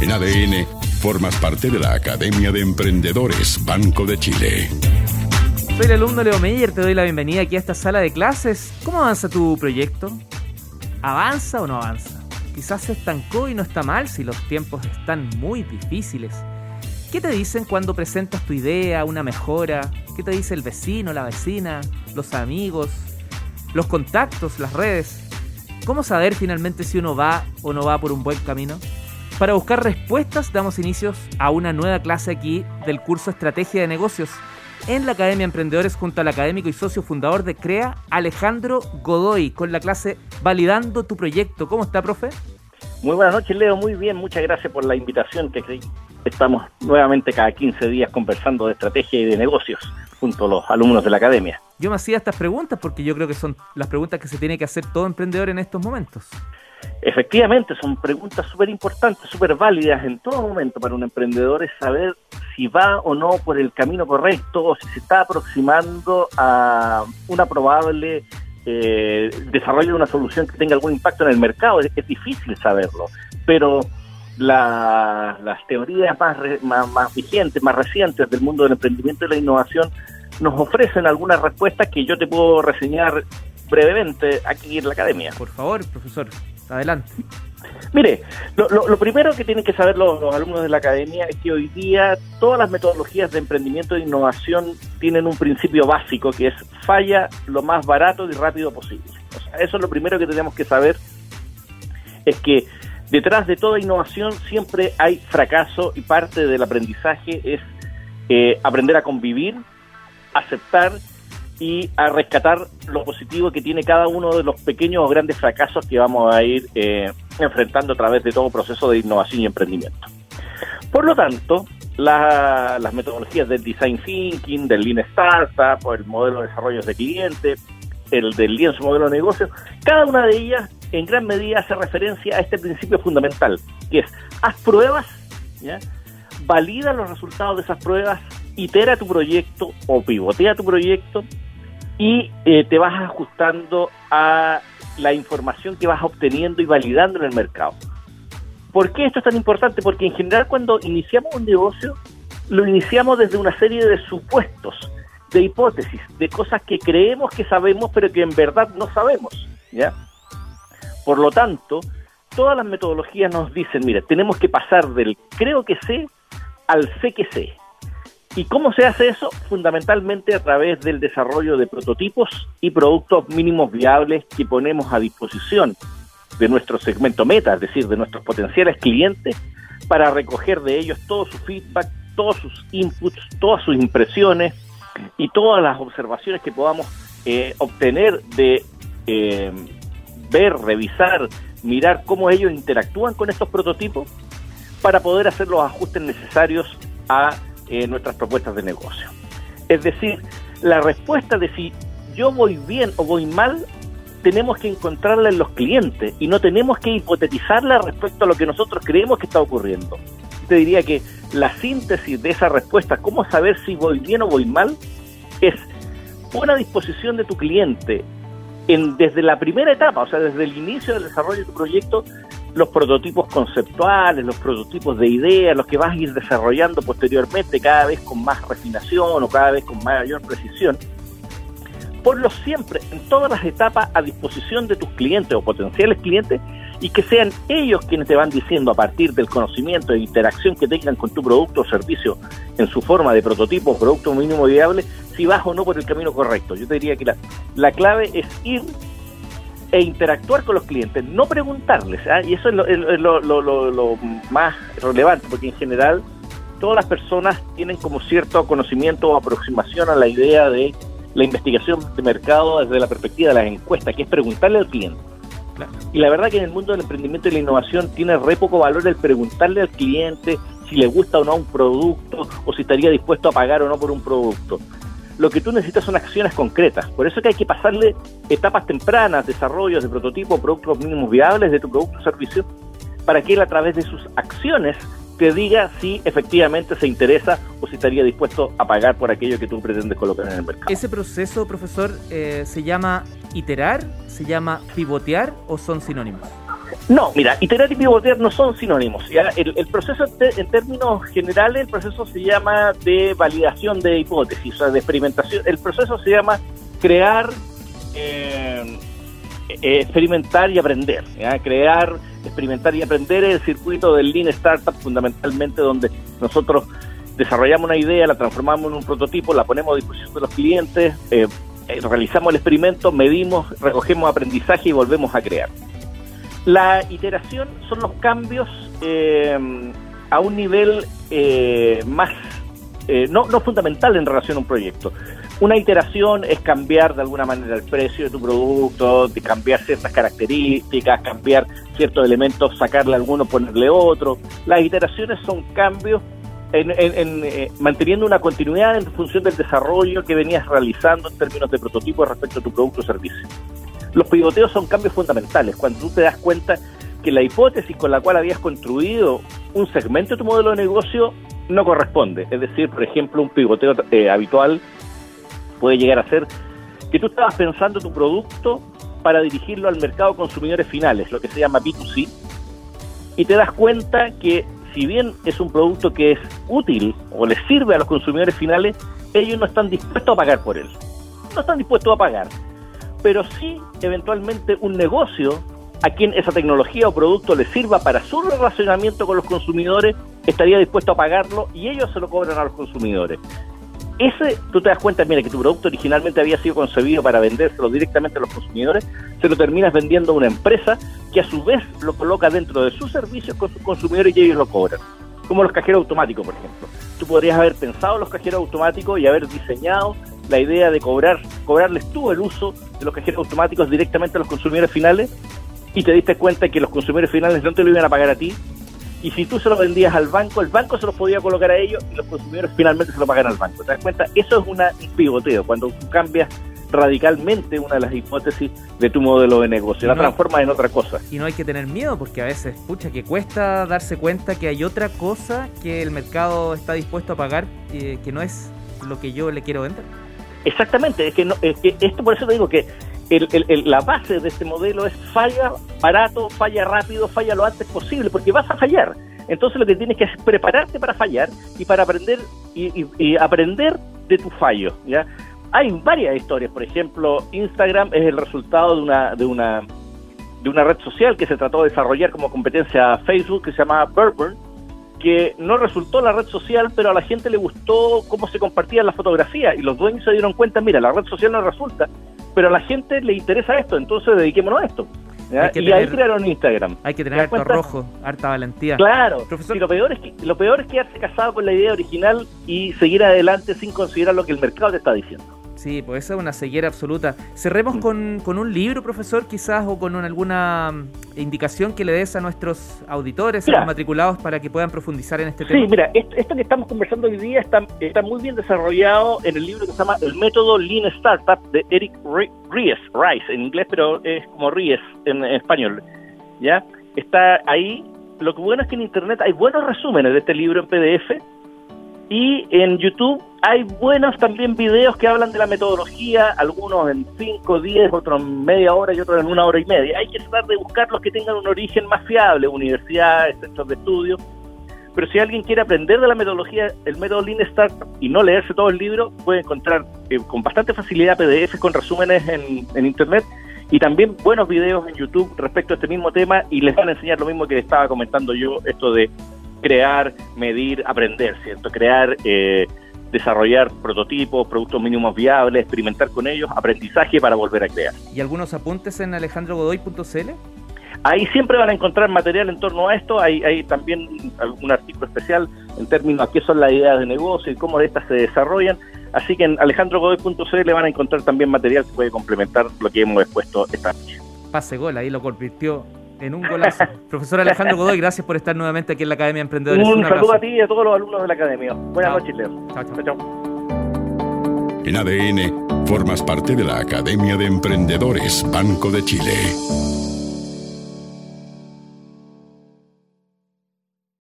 En ADN, formas parte de la Academia de Emprendedores Banco de Chile. Soy el alumno Leo Meyer, te doy la bienvenida aquí a esta sala de clases. ¿Cómo avanza tu proyecto? ¿Avanza o no avanza? Quizás se estancó y no está mal si los tiempos están muy difíciles. ¿Qué te dicen cuando presentas tu idea, una mejora? ¿Qué te dice el vecino, la vecina, los amigos, los contactos, las redes? ¿Cómo saber finalmente si uno va o no va por un buen camino? Para buscar respuestas damos inicios a una nueva clase aquí del curso Estrategia de Negocios en la Academia Emprendedores junto al académico y socio fundador de CREA, Alejandro Godoy, con la clase Validando tu proyecto. ¿Cómo está, profe? Muy buenas noches, Leo. Muy bien, muchas gracias por la invitación. Que estamos nuevamente cada 15 días conversando de estrategia y de negocios junto a los alumnos de la academia. Yo me hacía estas preguntas porque yo creo que son las preguntas que se tiene que hacer todo emprendedor en estos momentos. Efectivamente, son preguntas súper importantes, súper válidas en todo momento para un emprendedor es saber si va o no por el camino correcto o si se está aproximando a una probable eh, desarrollo de una solución que tenga algún impacto en el mercado. Es, difícil saberlo, pero las teorías más, más, más vigentes, más recientes del mundo del emprendimiento y la innovación nos ofrecen algunas respuestas que yo te puedo reseñar brevemente aquí en la academia. Por favor, profesor. Adelante. Mire, lo, primero que tienen que saber los, alumnos de la academia es que hoy día todas las metodologías de emprendimiento e innovación tienen un principio básico que es falla lo más barato y rápido posible. eso es lo primero que tenemos que saber, es que detrás de toda innovación siempre hay fracaso y parte del aprendizaje es eh, aprender a convivir, aceptar y a rescatar lo positivo que tiene cada uno de los pequeños o grandes fracasos que vamos a ir eh, enfrentando a través de todo proceso de innovación y emprendimiento. Por lo tanto, las metodologías del design thinking, del lean startup, el modelo de desarrollo de cliente, el del lienzo modelo de negocio, cada una de ellas en gran medida hace referencia a este principio fundamental, que es haz pruebas, valida los resultados de esas pruebas, itera tu proyecto o pivotea tu proyecto y eh, te vas ajustando a la información que vas obteniendo y validando en el mercado. ¿Por qué esto es tan importante? Porque en general cuando iniciamos un negocio, lo iniciamos desde una serie de supuestos, de hipótesis, de cosas que creemos que sabemos, pero que en verdad no sabemos. ¿ya? Por lo tanto, todas las metodologías nos dicen, mira, tenemos que pasar del creo que sé al sé que sé. ¿Y cómo se hace eso? Fundamentalmente a través del desarrollo de prototipos y productos mínimos viables que ponemos a disposición de nuestro segmento meta, es decir, de nuestros potenciales clientes, para recoger de ellos todo su feedback, todos sus inputs, todas sus impresiones y todas las observaciones que podamos eh, obtener de eh, ver, revisar, mirar cómo ellos interactúan con estos prototipos para poder hacer los ajustes necesarios a eh, nuestras propuestas de negocio. Es decir, la respuesta de si yo voy bien o voy mal, tenemos que encontrarla en los clientes y no tenemos que hipotetizarla respecto a lo que nosotros creemos que está ocurriendo. Te diría que la síntesis de esa respuesta, cómo saber si voy bien o voy mal, es pon a disposición de tu cliente en, desde la primera etapa, o sea, desde el inicio del desarrollo de tu proyecto, los prototipos conceptuales, los prototipos de ideas, los que vas a ir desarrollando posteriormente cada vez con más refinación o cada vez con mayor precisión, ponlos siempre en todas las etapas a disposición de tus clientes o potenciales clientes y que sean ellos quienes te van diciendo a partir del conocimiento e interacción que tengan con tu producto o servicio en su forma de prototipo o producto mínimo viable, si vas o no por el camino correcto. Yo te diría que la, la clave es ir e interactuar con los clientes, no preguntarles, ¿ah? y eso es, lo, más relevante, porque en general todas las personas tienen como cierto conocimiento o aproximación a la idea de la investigación de mercado desde la perspectiva de las encuestas, que es preguntarle al cliente. Y la verdad que en el mundo del emprendimiento y la innovación tiene re poco valor el preguntarle al cliente si le gusta o no un producto o si estaría dispuesto a pagar o no por un producto lo que tú necesitas son acciones concretas. Por eso es que hay que pasarle etapas tempranas, desarrollos de prototipo, productos mínimos viables de tu producto o servicio, para que él a través de sus acciones te diga si efectivamente se interesa o si estaría dispuesto a pagar por aquello que tú pretendes colocar en el mercado. ¿Ese proceso, profesor, eh, se llama iterar, se llama pivotear o son sinónimos? No, mira, iterar y pivotear no son sinónimos. ¿ya? El, proceso, en términos generales, el proceso se llama de validación de hipótesis, o sea, de experimentación. El proceso se llama crear, eh, eh, experimentar y aprender. ¿ya? Crear, experimentar y aprender el circuito del Lean Startup, fundamentalmente donde nosotros desarrollamos una idea, la transformamos en un prototipo, la ponemos a disposición de los clientes, eh, realizamos el experimento, medimos, recogemos aprendizaje y volvemos a crear. La iteración son los cambios eh, a un nivel eh, más, eh, no, no fundamental en relación a un proyecto. Una iteración es cambiar de alguna manera el precio de tu producto, de cambiar ciertas características, cambiar ciertos elementos, sacarle alguno, ponerle otro. Las iteraciones son cambios en, manteniendo una continuidad en función del desarrollo que venías realizando en términos de prototipo respecto a tu producto o servicio. Los pivoteos son cambios fundamentales. Cuando tú te das cuenta que la hipótesis con la cual habías construido un segmento de tu modelo de negocio no corresponde. Es decir, por ejemplo, un pivoteo eh, habitual puede llegar a ser que tú estabas pensando tu producto para dirigirlo al mercado consumidores finales, lo que se llama B2C, y te das cuenta que si bien es un producto que es útil o les sirve a los consumidores finales, ellos no están dispuestos a pagar por él. No están dispuestos a pagar pero sí eventualmente un negocio a quien esa tecnología o producto le sirva para su relacionamiento con los consumidores, estaría dispuesto a pagarlo y ellos se lo cobran a los consumidores. Ese, tú te das cuenta, mira, que tu producto originalmente había sido concebido para vendérselo directamente a los consumidores, se lo terminas vendiendo a una empresa que a su vez lo coloca dentro de sus servicios con sus consumidores y ellos lo cobran. Como los cajeros automáticos, por ejemplo. Tú podrías haber pensado los cajeros automáticos y haber diseñado la idea de cobrar, cobrarles tú el uso de los cajeros automáticos directamente a los consumidores finales y te diste cuenta que los consumidores finales no te lo iban a pagar a ti y si tú se lo vendías al banco, el banco se los podía colocar a ellos y los consumidores finalmente se lo pagan al banco. ¿Te das cuenta? Eso es una, un pivoteo, cuando tú cambias radicalmente una de las hipótesis de tu modelo de negocio, la transformas en otra cosa. Y no hay que tener miedo porque a veces, pucha, que cuesta darse cuenta que hay otra cosa que el mercado está dispuesto a pagar eh, que no es lo que yo le quiero vender. Exactamente, es que, no, esto por eso te digo que la base de este modelo es falla barato, falla rápido, falla lo antes posible, porque vas a fallar. Entonces lo que tienes que hacer es prepararte para fallar y para aprender y, aprender de tu fallo. ¿ya? Hay varias historias, por ejemplo, Instagram es el resultado de una, de una de una red social que se trató de desarrollar como competencia a Facebook que se llama Burburn que no resultó la red social, pero a la gente le gustó cómo se compartían las fotografías y los dueños se dieron cuenta, mira, la red social no resulta, pero a la gente le interesa esto, entonces dediquémonos a esto. Y ahí crearon Instagram. Hay que tener harto rojo, harta valentía. Claro. Profesor, y lo peor es que lo peor es quedarse casado con la idea original y seguir adelante sin considerar lo que el mercado te está diciendo. Sí, pues esa es una ceguera absoluta. Cerremos con, con, un libro, profesor, quizás, o con alguna mm, indicación que le des a nuestros auditores, a los matriculados, para que puedan profundizar en este tema. Sí, mira, esto, que estamos conversando hoy día está, está muy bien desarrollado en el libro que se llama El método Lean Startup de Eric Ries, Rice en inglés, pero es como Ries en, en español. ¿Ya? Está ahí. Lo que bueno es que en Internet hay buenos resúmenes de este libro en PDF y en YouTube hay buenos también videos que hablan de la metodología, algunos en 5, 10, otros en media hora y otros en una hora y media. Hay que tratar de buscar los que tengan un origen más fiable, universidades, centros de estudio. Pero si alguien quiere aprender de la metodología, el método Lean Startup y no leerse todo el libro, puede encontrar eh, con bastante facilidad PDF con resúmenes en, en Internet y también buenos videos en YouTube respecto a este mismo tema y les van a enseñar lo mismo que estaba comentando yo, esto de crear, medir, aprender, ¿cierto? Crear, eh, desarrollar prototipos, productos mínimos viables, experimentar con ellos, aprendizaje para volver a crear. ¿Y algunos apuntes en alejandrogodoy.cl? Ahí siempre van a encontrar material en torno a esto. Hay, hay también algún artículo especial en términos a qué son las ideas de negocio y cómo estas se desarrollan. Así que en alejandrogodoy.cl le van a encontrar también material que puede complementar lo que hemos expuesto esta noche. Pase gol, ahí lo convirtió en un golazo. Profesor Alejandro Godoy, gracias por estar nuevamente aquí en la Academia de Emprendedores. Un, saludo a ti y a todos los alumnos de la Academia. Buenas noches, Leo. Chao, chao. chao. En ADN, formas parte de la Academia de Emprendedores Banco de Chile.